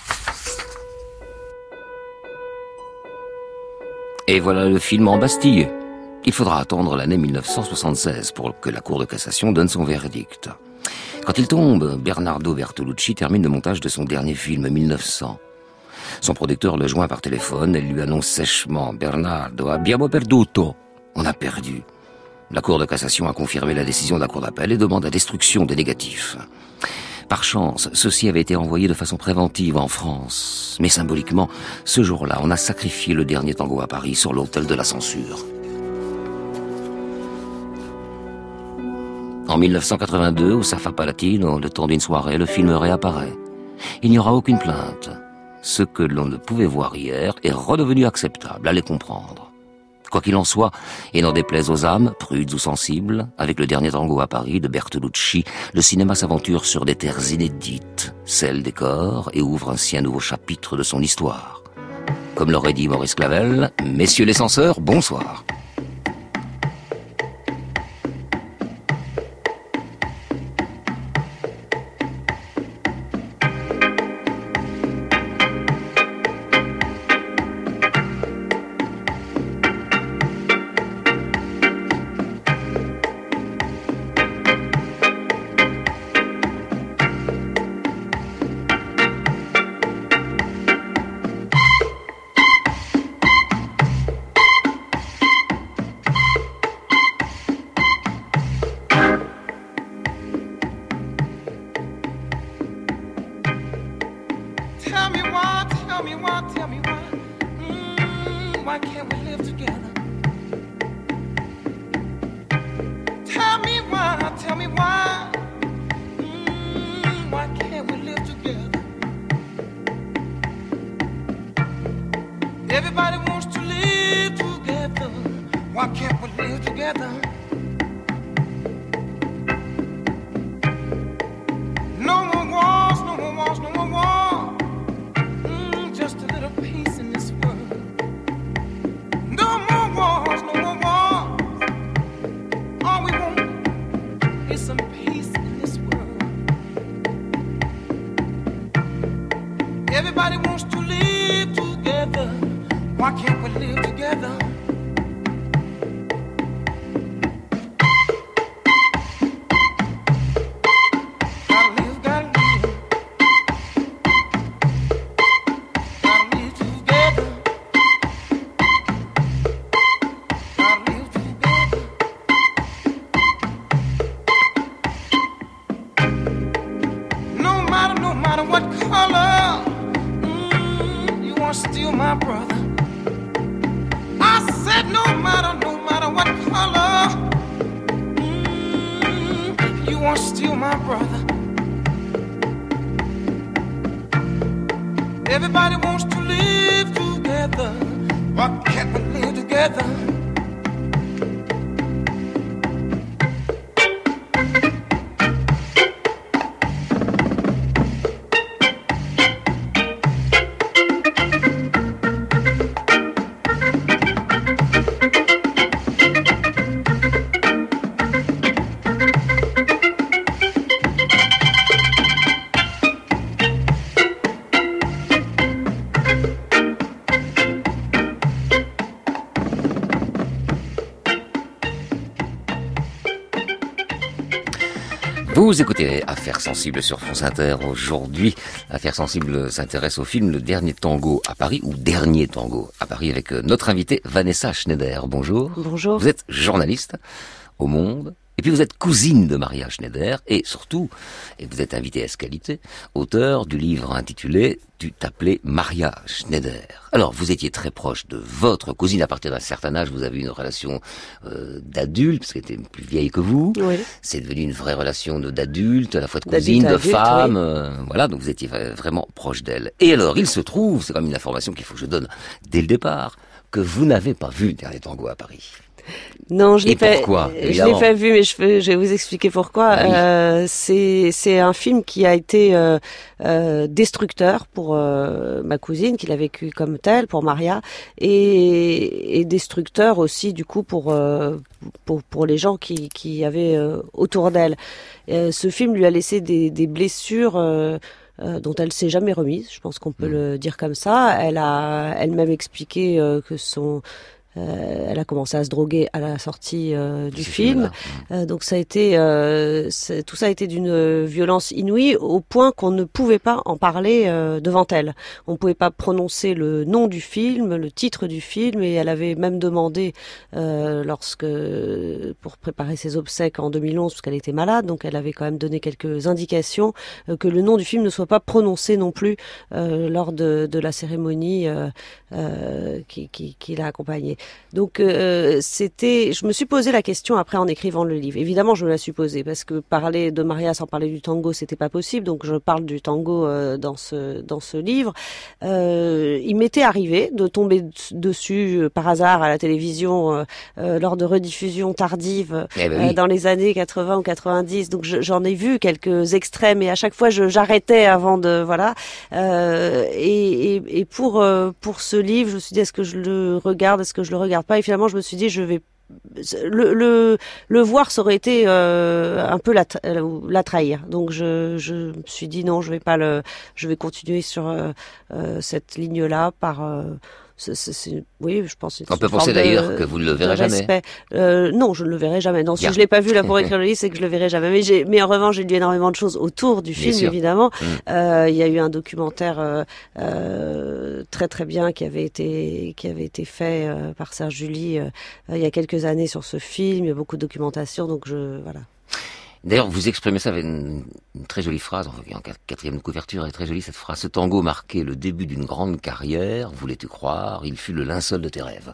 Et voilà le film en Bastille. Il faudra attendre l'année 1976 pour que la Cour de cassation donne son verdict. Quand il tombe, Bernardo Bertolucci termine le montage de son dernier film, 1900. Son producteur le joint par téléphone et lui annonce sèchement Bernardo, abbiamo perduto. On a perdu. La Cour de cassation a confirmé la décision de la Cour d'appel et demande la destruction des négatifs. Par chance, ceci avait été envoyé de façon préventive en France. Mais symboliquement, ce jour-là, on a sacrifié le dernier tango à Paris sur l'autel de la censure. En 1982, au Safa Palatino, le temps d'une soirée, le film réapparaît. Il n'y aura aucune plainte. Ce que l'on ne pouvait voir hier est redevenu acceptable, allez comprendre. Quoi qu'il en soit, et n'en déplaise aux âmes, prudes ou sensibles, avec le dernier tango à Paris de Bertolucci, le cinéma s'aventure sur des terres inédites, celles des corps, et ouvre ainsi un nouveau chapitre de son histoire. Comme l'aurait dit Maurice Clavel, messieurs les censeurs, bonsoir. Vous écoutez Affaires sensibles sur France Inter. Aujourd'hui, Affaires sensibles s'intéresse au film Le Dernier Tango à Paris ou Dernier Tango à Paris avec notre invitée Vanessa Schneider. Bonjour.
Bonjour.
Vous êtes journaliste au Monde. Et puis vous êtes cousine de Maria Schneider et surtout, et vous êtes invitée à ce qualité, auteur du livre intitulé Tu t'appelais Maria Schneider. Alors vous étiez très proche de votre cousine à partir d'un certain âge, vous avez eu une relation euh, d'adulte, parce qu'elle était plus vieille que vous.
Oui.
C'est devenu une vraie relation d'adulte, à la fois de cousine, de femme,
oui.
euh, voilà, donc vous étiez vra- vraiment proche d'elle. Et alors, il se trouve, c'est comme une information qu'il faut que je donne dès le départ, que vous n'avez pas vu Dernier Tango à Paris.
Non, je l'ai pas.
pourquoi,
Je l'ai pas vu, mais je, vais vous expliquer pourquoi.
Ah oui.
Euh, c'est un film qui a été euh, euh, destructeur pour ma cousine, qui l'a vécu comme tel, pour Maria, et, et destructeur aussi du coup pour pour pour les gens qui qui avaient autour d'elle. Ce film lui a laissé des des blessures. euh, dont elle s'est jamais remise, je pense qu'on peut le dire comme ça. Elle a elle-même expliqué euh, que son euh, elle a commencé à se droguer à la sortie euh, du film. Euh, donc ça a été, euh, tout ça a été d'une euh, violence inouïe au point qu'on ne pouvait pas en parler euh, devant elle. On ne pouvait pas prononcer le nom du film, le titre du film, et elle avait même demandé, euh, lorsque pour préparer ses obsèques en 2011, parce qu'elle était malade, donc elle avait quand même donné quelques indications euh, que le nom du film ne soit pas prononcé non plus euh, lors de, de la cérémonie euh, euh, qui, qui, qui l'a accompagnée. Donc euh, c'était, je me suis posé la question après en écrivant le livre. Évidemment, je me la suis posée parce que parler de Maria sans parler du tango, c'était pas possible. Donc je parle du tango euh, dans ce dans ce livre. Euh, il m'était arrivé de tomber dessus euh, par hasard à la télévision euh, euh, lors de rediffusions tardives
Eh ben oui.
euh, dans les années 80 ou 90. Donc je- j'en ai vu quelques extraits, mais à chaque fois j'arrêtais avant de voilà. Euh, et, et, et pour euh, pour ce livre, je me suis dit est-ce que je le regarde, est-ce que je le regarde pas. Et finalement, je me suis dit je vais le, le, le voir, ça aurait été euh, un peu la, euh, la trahir. Donc je, je me suis dit non, je vais pas le, je vais continuer sur euh, cette ligne-là par. C'est- c'est- c'est- oui, je pense.
On peut penser d'ailleurs que vous ne le verrez jamais.
Euh, non, je ne le verrai jamais. Non, si
Bien.
je l'ai pas vu là pour écrire le livre, c'est que je le verrai jamais. Mais, j'ai, mais en revanche, j'ai lu énormément de choses autour du film, évidemment.
Mm.
Euh, Il y a eu un documentaire euh, euh, très très bien qui avait été qui avait été fait euh, par Serge Julie euh, il y a quelques années sur ce film. Il y a beaucoup de documentation, donc je voilà.
D'ailleurs, vous exprimez ça avec une, une très jolie phrase, en quatrième couverture, elle est très jolie cette phrase. Ce tango marquait le début d'une grande carrière, voulais-tu croire, il fut le linceul de tes rêves.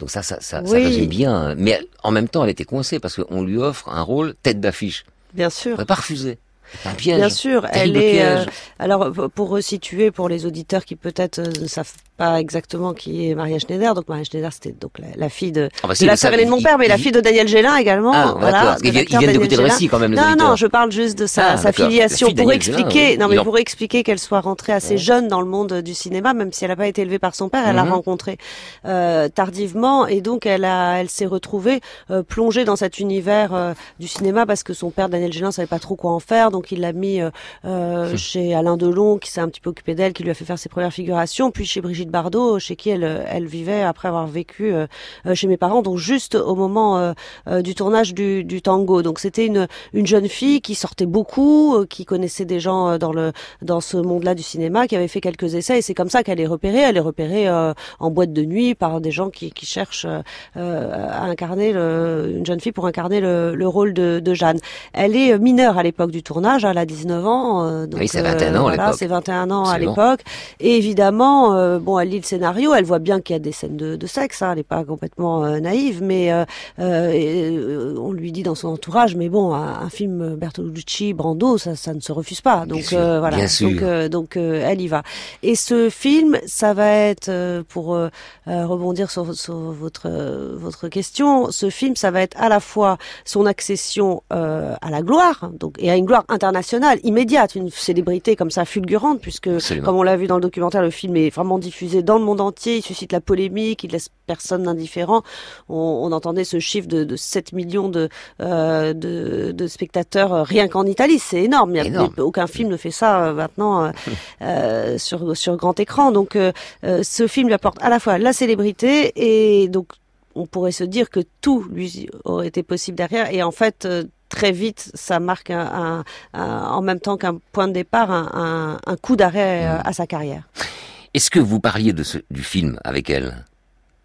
Donc ça, ça, ça, ça résume bien. Mais en même temps, elle était coincée parce qu'on lui offre un rôle tête d'affiche.
Bien sûr.
On pas. C'est un piège.
Bien sûr, elle est.
piège.
euh, alors, pour resituer pour les auditeurs qui peut-être euh, ne savent pas exactement qui est Maria Schneider. Donc Maria Schneider, c'était donc la, la fille de,
Ah bah
de
si,
la
le
sœur de mon père, mais la fille de Daniel Gélin également.
Ah,
voilà, de
Ils viennent- d'écouter le récit, quand même, les
Non,
auditeurs.
non, je parle juste de sa,
Ah,
sa.
La
filiation
de
pour
Daniel
expliquer. Non, mais pour expliquer qu'elle soit rentrée assez jeune dans le monde du cinéma, même si elle n'a pas été élevée par son père, elle l'a
Mhm.
rencontré euh, tardivement et donc elle a, elle s'est retrouvée euh, plongée dans cet univers euh, du cinéma parce que son père Daniel Gélin savait pas trop quoi en faire, donc il l'a mis euh, euh, chez Alain Delon qui s'est un petit peu occupé d'elle, qui lui a fait faire ses premières figurations, puis chez Brigitte Bardot, chez qui elle, euh, elle vivait après avoir vécu euh, euh, chez mes parents, donc juste au moment euh, euh, du tournage du, du tango. Donc c'était une, une jeune fille qui sortait beaucoup, euh, qui connaissait des gens euh, dans le dans ce monde-là du cinéma, qui avait fait quelques essais, et c'est comme ça qu'elle est repérée. Elle est repérée euh, en boîte de nuit par des gens qui, qui cherchent euh, euh, à incarner le, une jeune fille pour incarner le, le rôle de, de Jeanne. Elle est euh, mineure à l'époque du tournage, elle a 19 ans. euh, donc,
Oui, c'est 21 ans à l'époque.
c'est 21 ans à l'époque. Et évidemment, euh, bon, elle lit le scénario, elle voit bien qu'il y a des scènes de, de sexe, hein, elle n'est pas complètement euh, naïve, mais euh, euh, on lui dit dans son entourage, mais bon, un, un film Bertolucci, Brando, ça, ça ne se refuse pas. Donc
sûr,
voilà, donc, donc elle y va. Et ce film, ça va être pour rebondir sur, sur votre votre question, ce film, ça va être à la fois son accession à la gloire, donc et à une gloire internationale immédiate, une célébrité comme ça fulgurante, puisque
Absolument.
comme on l'a vu dans le documentaire, le film est vraiment diffusé dans le monde entier, il suscite la polémique, il laisse personne indifférent. On, on entendait ce chiffre de, de 7 millions de, euh, de, de spectateurs euh, rien qu'en Italie, c'est énorme. Il y a-
Énorme.
aucun film ne fait ça euh, maintenant euh, sur, sur grand écran. Donc ce film lui apporte à la fois la célébrité et donc on pourrait se dire que tout lui aurait été possible derrière. Et en fait, très vite, ça marque un, un- un- en même temps qu'un point de départ, un, coup d'arrêt euh, à sa carrière.
Est-ce que vous parliez de du film avec elle?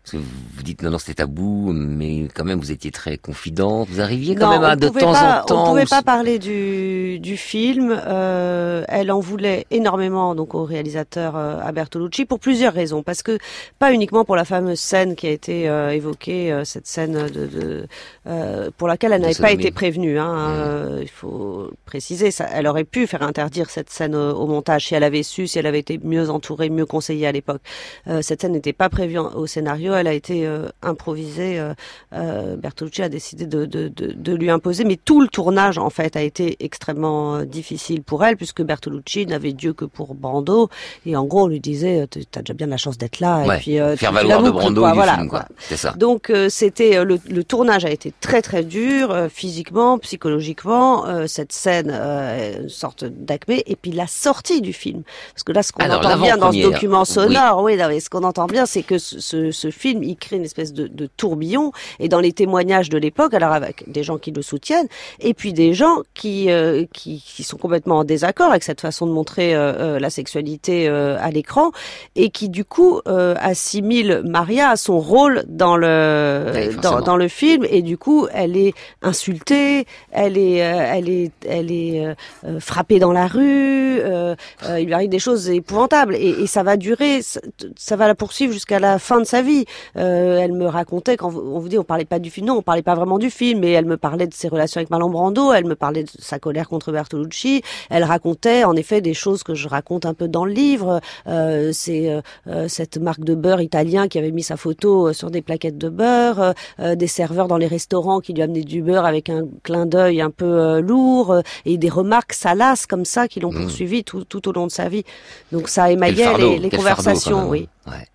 Parce que vous dites non, non, c'était tabou, mais quand même vous étiez très confidente. Vous arriviez quand
Non,
même à de
pouvait
temps
pas,
en temps.
On pouvait
ou-
pas parler du, du film. Euh, elle en voulait énormément donc au réalisateur euh, à Bertolucci pour plusieurs raisons. Parce que pas uniquement pour la fameuse scène qui a été euh, évoquée, euh, cette scène de, de euh, pour laquelle elle n'avait pas été prévenue. Hein, il faut préciser, ça, elle aurait pu faire interdire cette scène au, au montage si elle avait su, si elle avait été mieux entourée, mieux conseillée à l'époque. Euh, cette scène n'était pas prévue en- au scénario, elle a été euh, improvisée. euh, euh, Bertolucci a décidé de, de, de, de lui imposer, mais tout le tournage en fait a été extrêmement difficile pour elle puisque Bertolucci n'avait Dieu que pour Brando et en gros on lui disait t'as déjà bien la chance d'être là
Ouais,
et puis
faire valoir de Brando
quoi,
du
voilà,
film, quoi.
quoi.
C'est ça.
Donc c'était le, le tournage a été très très dur physiquement, psychologiquement. cette scène, une sorte d'acmé, et puis la sortie du film. Parce que là, ce qu'on
Alors,
entend bien dans ce document
oui.
sonore, oui, non, mais ce qu'on entend bien, c'est que ce, ce, ce film, il crée une espèce de, de tourbillon. Et dans les témoignages de l'époque, alors avec des gens qui le soutiennent, et puis des gens qui euh, qui, qui sont complètement en désaccord avec cette façon de montrer euh, euh, la sexualité euh, à l'écran, et qui du coup euh, assimilent Maria à son rôle dans le dans, dans le film, et du coup, elle est insultée, elle est euh, elle est elle est frappée dans la rue, il lui arrive des choses épouvantables, et, et ça va durer, ça, ça va la poursuivre jusqu'à la fin de sa vie. Euh, elle me racontait quand on vous dit on parlait pas du film, non, on parlait pas vraiment du film, mais elle me parlait de ses relations avec Marlon Brando, elle me parlait de sa colère contre Bertolucci, elle racontait en effet des choses que je raconte un peu dans le livre. Euh, c'est euh, euh, cette marque de beurre italien qui avait mis sa photo euh, sur des plaquettes de beurre, euh, des serveurs dans les restaurants qui lui amenaient du beurre avec un clin d'œil un peu lourd, et des remarques salaces comme ça qui l'ont
Mmh.
poursuivi tout, tout au long de sa vie. Donc ça émaillait les, les
fardeau,
conversations, oui.
Ouais.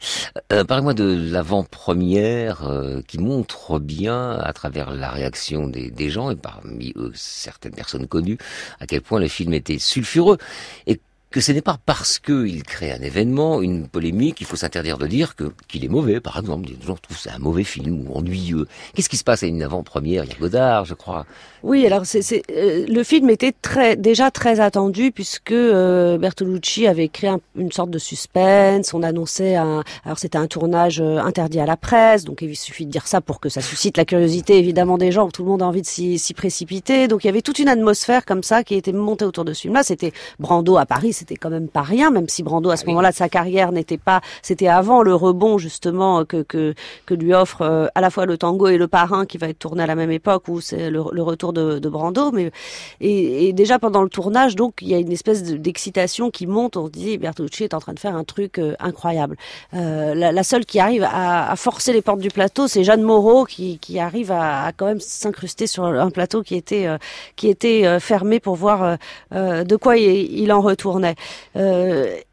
Euh, Parlez-moi de l'avant-première euh, qui montre bien, à travers la réaction des, gens, et parmi eux certaines personnes connues, à quel point le film était sulfureux. Et que ce n'est pas parce qu'il crée un événement, une polémique, il faut s'interdire de dire qu'il est mauvais. Par exemple, des gens trouvent c'est un mauvais film ou ennuyeux. Qu'est-ce qui se passe à une avant-première Il y Godard, je crois.
Oui, alors c'est c'est, euh, le film était très déjà très attendu puisque euh, Bertolucci avait créé un- une sorte de suspense. On annonçait un alors c'était un tournage euh, interdit à la presse, donc il suffit de dire ça pour que ça suscite la curiosité évidemment des gens. Tout le monde a envie de s'y s'y précipiter. Donc il y avait toute une atmosphère comme ça qui était montée autour de ce film-là. C'était Brando à Paris, c'était quand même pas rien, même si Brando à ce moment-là de sa carrière n'était pas, c'était avant le rebond justement que que, que lui offre euh, à la fois le tango et le parrain qui va être tourné à la même époque où c'est le, le, retour de, Brando. Mais et, et, déjà pendant le tournage, donc il y a une espèce d'excitation qui monte. On se dit Bertolucci est en train de faire un truc euh, incroyable. Euh, la, la, seule qui arrive à, à, forcer les portes du plateau, c'est Jeanne Moreau qui, qui arrive à, à quand même s'incruster sur un plateau qui était euh, qui était fermé pour voir de quoi il, il en retournait.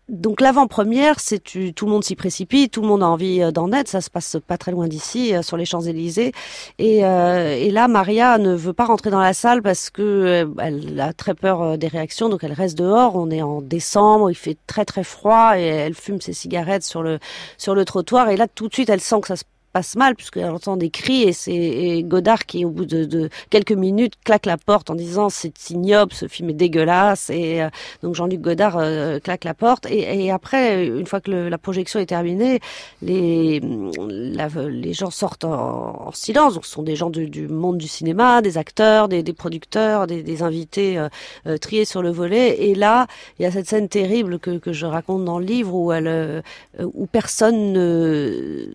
Euh, donc l'avant-première, c'est tout le monde s'y précipite, tout le monde a envie euh, d'en être. Ça se passe pas très loin d'ici, euh, sur les Champs Élysées. Et, euh, et, là, Maria ne veut pas rentrer dans la salle parce que elle a très peur des réactions, donc elle reste dehors. On est en décembre, il fait très très froid et elle fume ses cigarettes sur le sur le trottoir. Et là, tout de suite, elle sent que ça se passe mal puisqu'elle entend des cris et c'est Godard qui au bout de, quelques minutes claque la porte en disant c'est ignoble ce film est dégueulasse et euh, donc Jean-Luc Godard euh, claque la porte et, après une fois que la projection est terminée les gens sortent en, en, silence donc ce sont des gens du, monde du cinéma des acteurs des, producteurs des, invités euh, triés sur le volet et là il y a cette scène terrible que, que je raconte dans le livre où elle où personne ne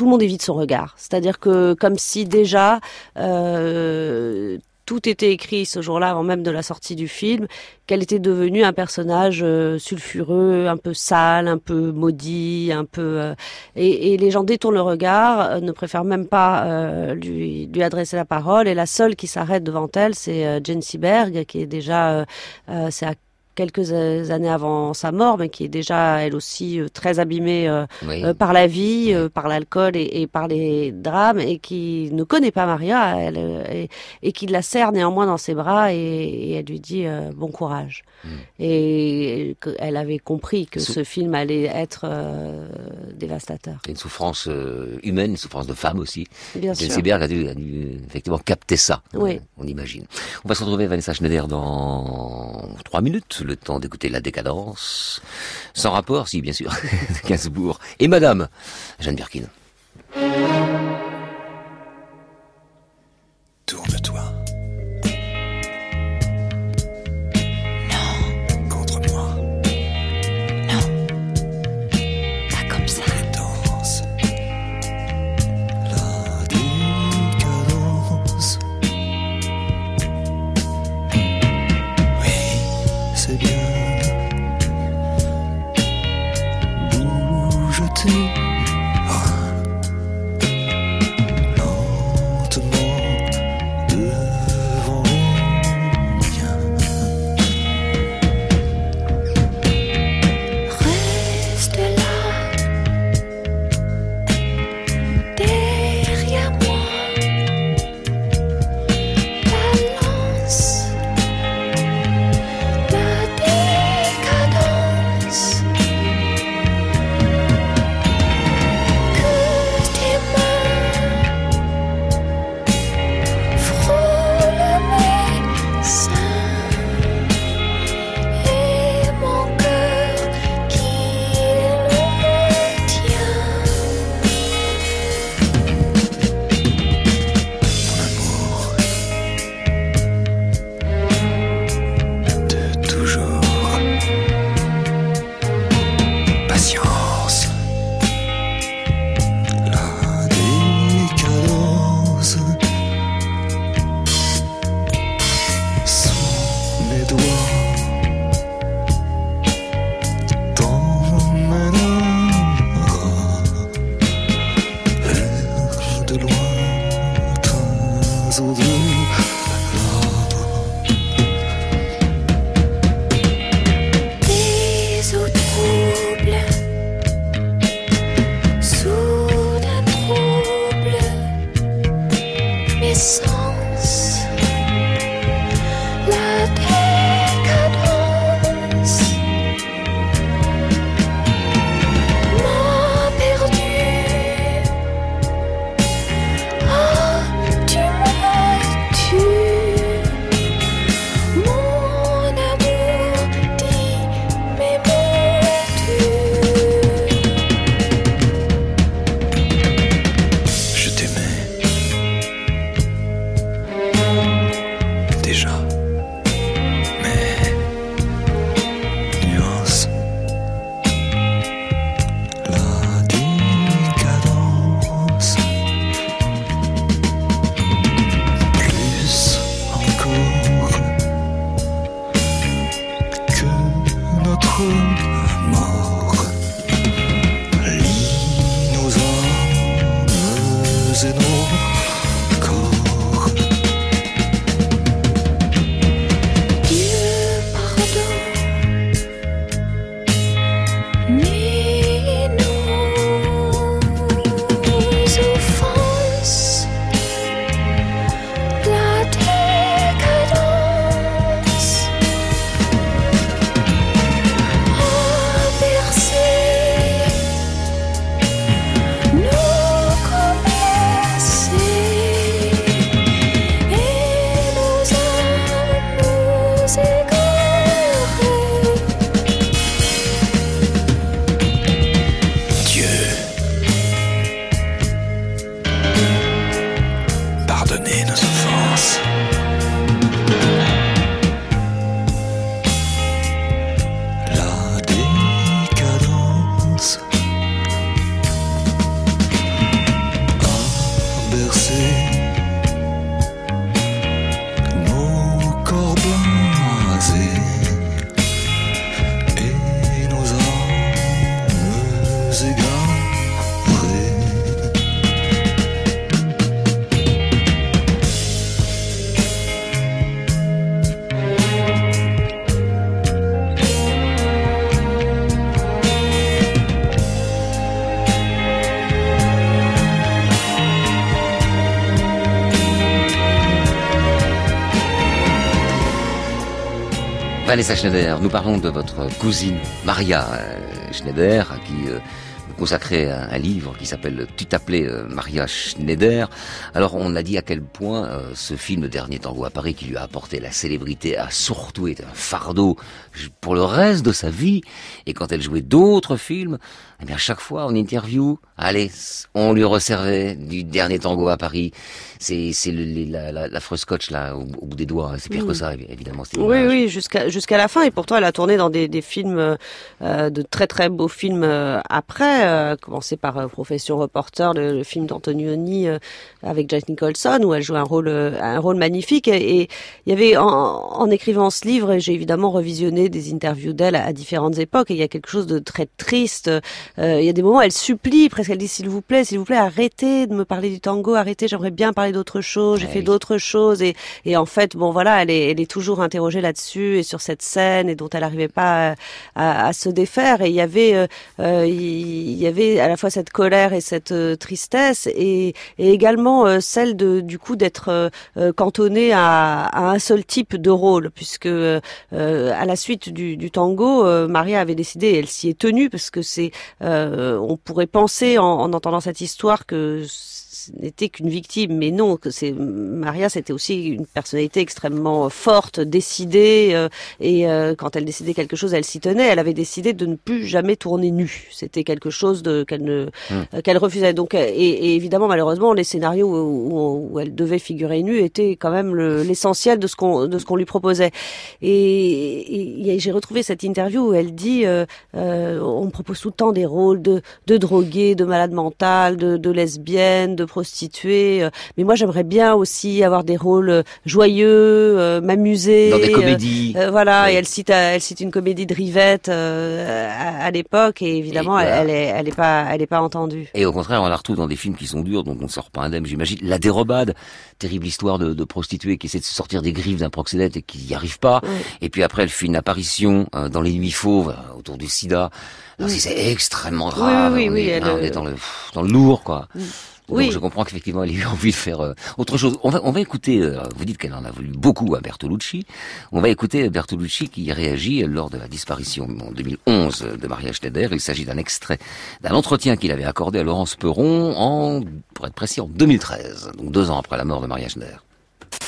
tout le monde évite son regard. C'est-à-dire que comme si déjà euh, tout était écrit ce jour-là, avant même de la sortie du film, qu'elle était devenue un personnage euh, sulfureux, un peu sale, un peu maudit, un peu... Euh, et, les gens détournent le regard, ne préfèrent même pas lui, lui adresser la parole. Et la seule qui s'arrête devant elle, c'est Jane Seberg, qui est déjà... c'est à quelques années avant sa mort, mais qui est déjà elle aussi euh, très abîmée euh, oui. euh, par la vie, euh, par l'alcool et, et, par les drames, et qui ne connaît pas Maria, elle, et, et, qui la serre néanmoins dans ses bras, et, et elle lui dit euh, bon courage. Mm. Et elle avait compris que Sou ce film allait être euh, dévastateur.
Une souffrance humaine, une souffrance de femme aussi.
Bien sûr.
Seberg a dû, a dû effectivement capter ça,
oui.
on imagine. On va se retrouver Vanessa Schneider dans trois minutes le temps d'écouter la décadence. Sans rapport, si, bien sûr, Gainsbourg. Et Madame, Jeanne Birkin. Schneider, nous parlons de votre cousine Maria euh, Schneider, à qui consacrez un, livre qui s'appelle Tu t'appelais euh, Maria Schneider. Alors on a dit à quel point euh, ce film Dernier Tango à Paris qui lui a apporté la célébrité a surtout été un fardeau pour le reste de sa vie. Et quand elle jouait d'autres films, eh bien chaque fois en interview, allez, on lui resservait du Dernier Tango à Paris. C'est c'est la, la, l'affreux scotch là au, au bout des doigts. C'est pire que ça évidemment.
Oui, oui, jusqu'à jusqu'à la fin. Et pourtant, elle a tourné dans des, des films, euh, de très très beaux films euh, après. Euh, commencé par euh, Profession reporter, le, le film d'Antonioni euh, avec Jack Nicholson, où elle joue un rôle euh, un rôle magnifique. Et il y avait en, en écrivant ce livre, j'ai évidemment revisionné des interviews d'elle à, à différentes époques. Et il y a quelque chose de très triste. Euh, il y a des moments, où elle supplie, presque elle dit s'il vous plaît, s'il vous plaît, arrêtez de me parler du tango, arrêtez. J'aimerais bien parler d'autre chose. J'ai fait d'autres choses. Et et en fait, bon voilà, elle est, elle est toujours interrogée là-dessus et sur cette scène et dont elle n'arrivait pas à, à- à se défaire. Et il y avait, euh, il y avait à la fois cette colère et cette euh, tristesse et, et également euh, celle de, du coup d'être euh, cantonnée à, à un seul type de rôle, puisque à la suite du, du tango, Maria avait décidé, elle s'y est tenue parce que c'est, on pourrait penser en, en entendant cette histoire que ce n'était qu'une victime, mais non, que c'est Maria, c'était aussi une personnalité extrêmement forte, décidée, euh, et euh, quand elle décidait quelque chose, elle s'y tenait. Elle avait décidé de ne plus jamais tourner nue. C'était quelque chose de qu'elle ne euh, qu'elle refusait. Donc, euh, et, et évidemment, malheureusement, les scénarios où, où- où elle devait figurer nue étaient quand même le- l'essentiel de ce qu'on de ce qu'on lui proposait. Et, et j'ai retrouvé cette interview où elle dit euh, euh, on me propose tout le temps des rôles de de droguée, de malade mentale, de, de lesbienne, de prostituée. euh, mais moi, j'aimerais bien aussi avoir des rôles euh, joyeux, euh, m'amuser.
Dans des comédies.
voilà, et elle cite, elle cite une comédie de Rivette euh, à, à l'époque, et évidemment,
Et voilà.
elle, est, elle est pas, elle est pas entendue.
Et au contraire, on la retrouve dans des films qui sont durs, dont on ne sort pas indemne, j'imagine. La dérobade, terrible histoire de, de prostituée qui essaie de se sortir des griffes d'un proxénète et qui n'y arrive pas. Et puis après, elle fait une apparition dans Les Nuits Fauves, autour du sida. Alors,
Oui.
c'est- extrêmement grave.
oui,
on,
oui,
est,
elle,
on est dans le, dans le lourd, quoi. Donc
Oui.
je comprends qu'effectivement, elle a eu envie de faire euh, autre chose. On va, on va écouter, euh, vous dites qu'elle en a voulu beaucoup à Bertolucci. On va écouter Bertolucci qui réagit lors de la disparition en 2011 de Maria Schneider. Il s'agit d'un extrait d'un entretien qu'il avait accordé à Laurence Perron en, pour être précis, en 2013, donc deux ans après la mort de Maria Schneider.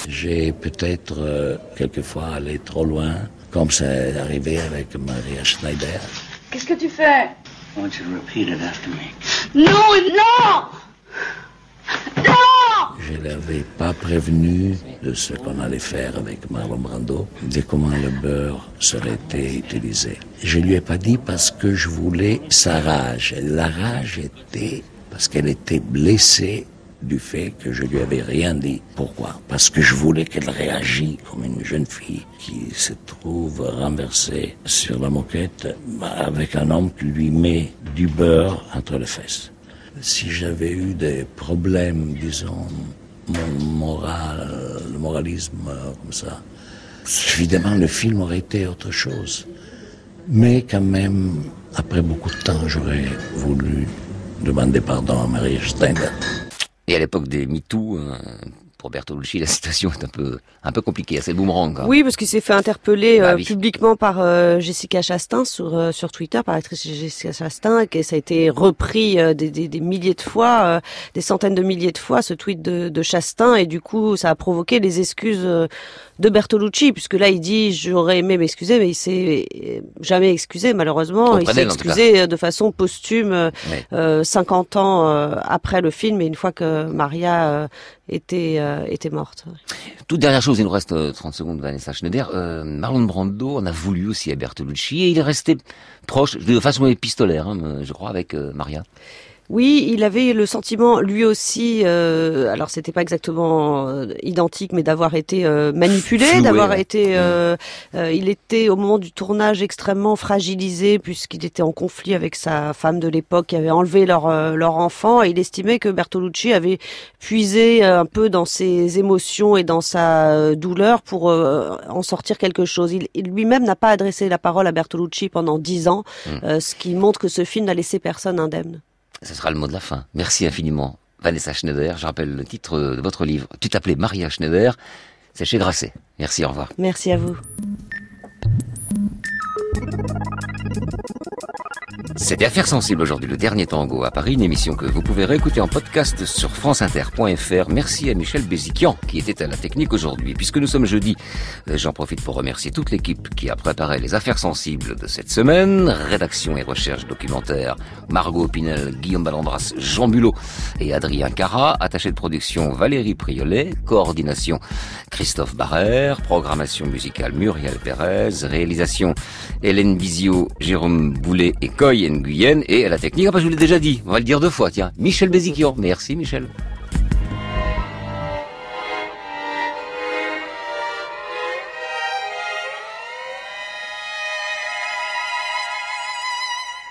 J'ai peut-être euh, quelquefois allé trop loin, comme c'est arrivé avec Maria Schneider.
Qu'est-ce que tu fais?
I want you to repeat it after me?
Non, non Non
Je ne l'avais pas prévenu de ce qu'on allait faire avec Marlon Brando, de comment le beurre serait utilisé. Je lui ai pas dit parce que je voulais sa rage. La rage était parce qu'elle était blessée du fait que je lui avais rien dit. Pourquoi? Parce que je voulais qu'elle réagisse comme une jeune fille qui se trouve renversée sur la moquette avec un homme qui lui met du beurre entre les fesses. Si j'avais eu des problèmes, disons, mon moral, le moralisme euh, comme ça, évidemment le film aurait été autre chose. Mais quand même, après beaucoup de temps, j'aurais voulu demander pardon à Marie Steiner.
Et à l'époque des MeToo, euh, pour Bertolucci, la situation est un peu, un peu compliquée. C'est le boomerang. quoi.
Oui, parce qu'il s'est fait interpeller
Bah
euh,
oui.
publiquement par euh, Jessica Chastain sur euh, sur Twitter, par l'actrice Jessica Chastain, et ça a été repris euh, des, des, des milliers de fois, euh, des centaines de milliers de fois, ce tweet de, de Chastain, et du coup, ça a provoqué les excuses euh, de Bertolucci, puisque là, il dit j'aurais aimé m'excuser, mais il s'est jamais excusé, malheureusement. Il s'est excusé euh, de façon posthume, euh,
Ouais.
euh, 50 ans euh, après le film, et une fois que Maria euh, était était morte.
Toute dernière chose, il nous reste euh, 30 secondes, Vanessa Schneider. Marlon Brando en a voulu aussi à Bertolucci et il est resté proche, de façon épistolaire, hein, je crois, avec Maria.
Oui, il avait le sentiment, lui aussi, euh, alors c'était pas exactement euh, identique, mais d'avoir été euh, manipulé, d'avoir été, euh, euh, il était au moment du tournage extrêmement fragilisé puisqu'il était en conflit avec sa femme de l'époque qui avait enlevé leur euh, leur enfant et il estimait que Bertolucci avait puisé un peu dans ses émotions et dans sa douleur pour euh, en sortir quelque chose. Il, il lui-même n'a pas adressé la parole à Bertolucci pendant dix ans,
Mm.
euh, ce qui montre que ce film n'a laissé personne indemne.
Ce sera le mot de la fin. Merci infiniment. Vanessa Schneider, je rappelle le titre de votre livre. Tu t'appelais Maria Schneider, c'est chez Grasset. Merci, au revoir.
Merci à vous.
C'était Affaires sensibles aujourd'hui, le dernier tango à Paris, une émission que vous pouvez réécouter en podcast sur franceinter.fr. Merci à Michel Béziquian qui était à la technique aujourd'hui. Puisque nous sommes jeudi, euh, j'en profite pour remercier toute l'équipe qui a préparé les affaires sensibles de cette semaine. Rédaction et recherche documentaire, Margot Pinel, Guillaume Ballandras, Jean Bulot et Adrien Cara. Attaché de production, Valérie Priolet. Coordination, Christophe Barrère. Programmation musicale, Muriel Pérez. Réalisation, Hélène Bizio, Jérôme Boulet et Coy Guyenne et à la technique. Ah bah, je vous l'ai déjà dit, on va le dire deux fois, tiens. Michel Béziquian. Merci Michel.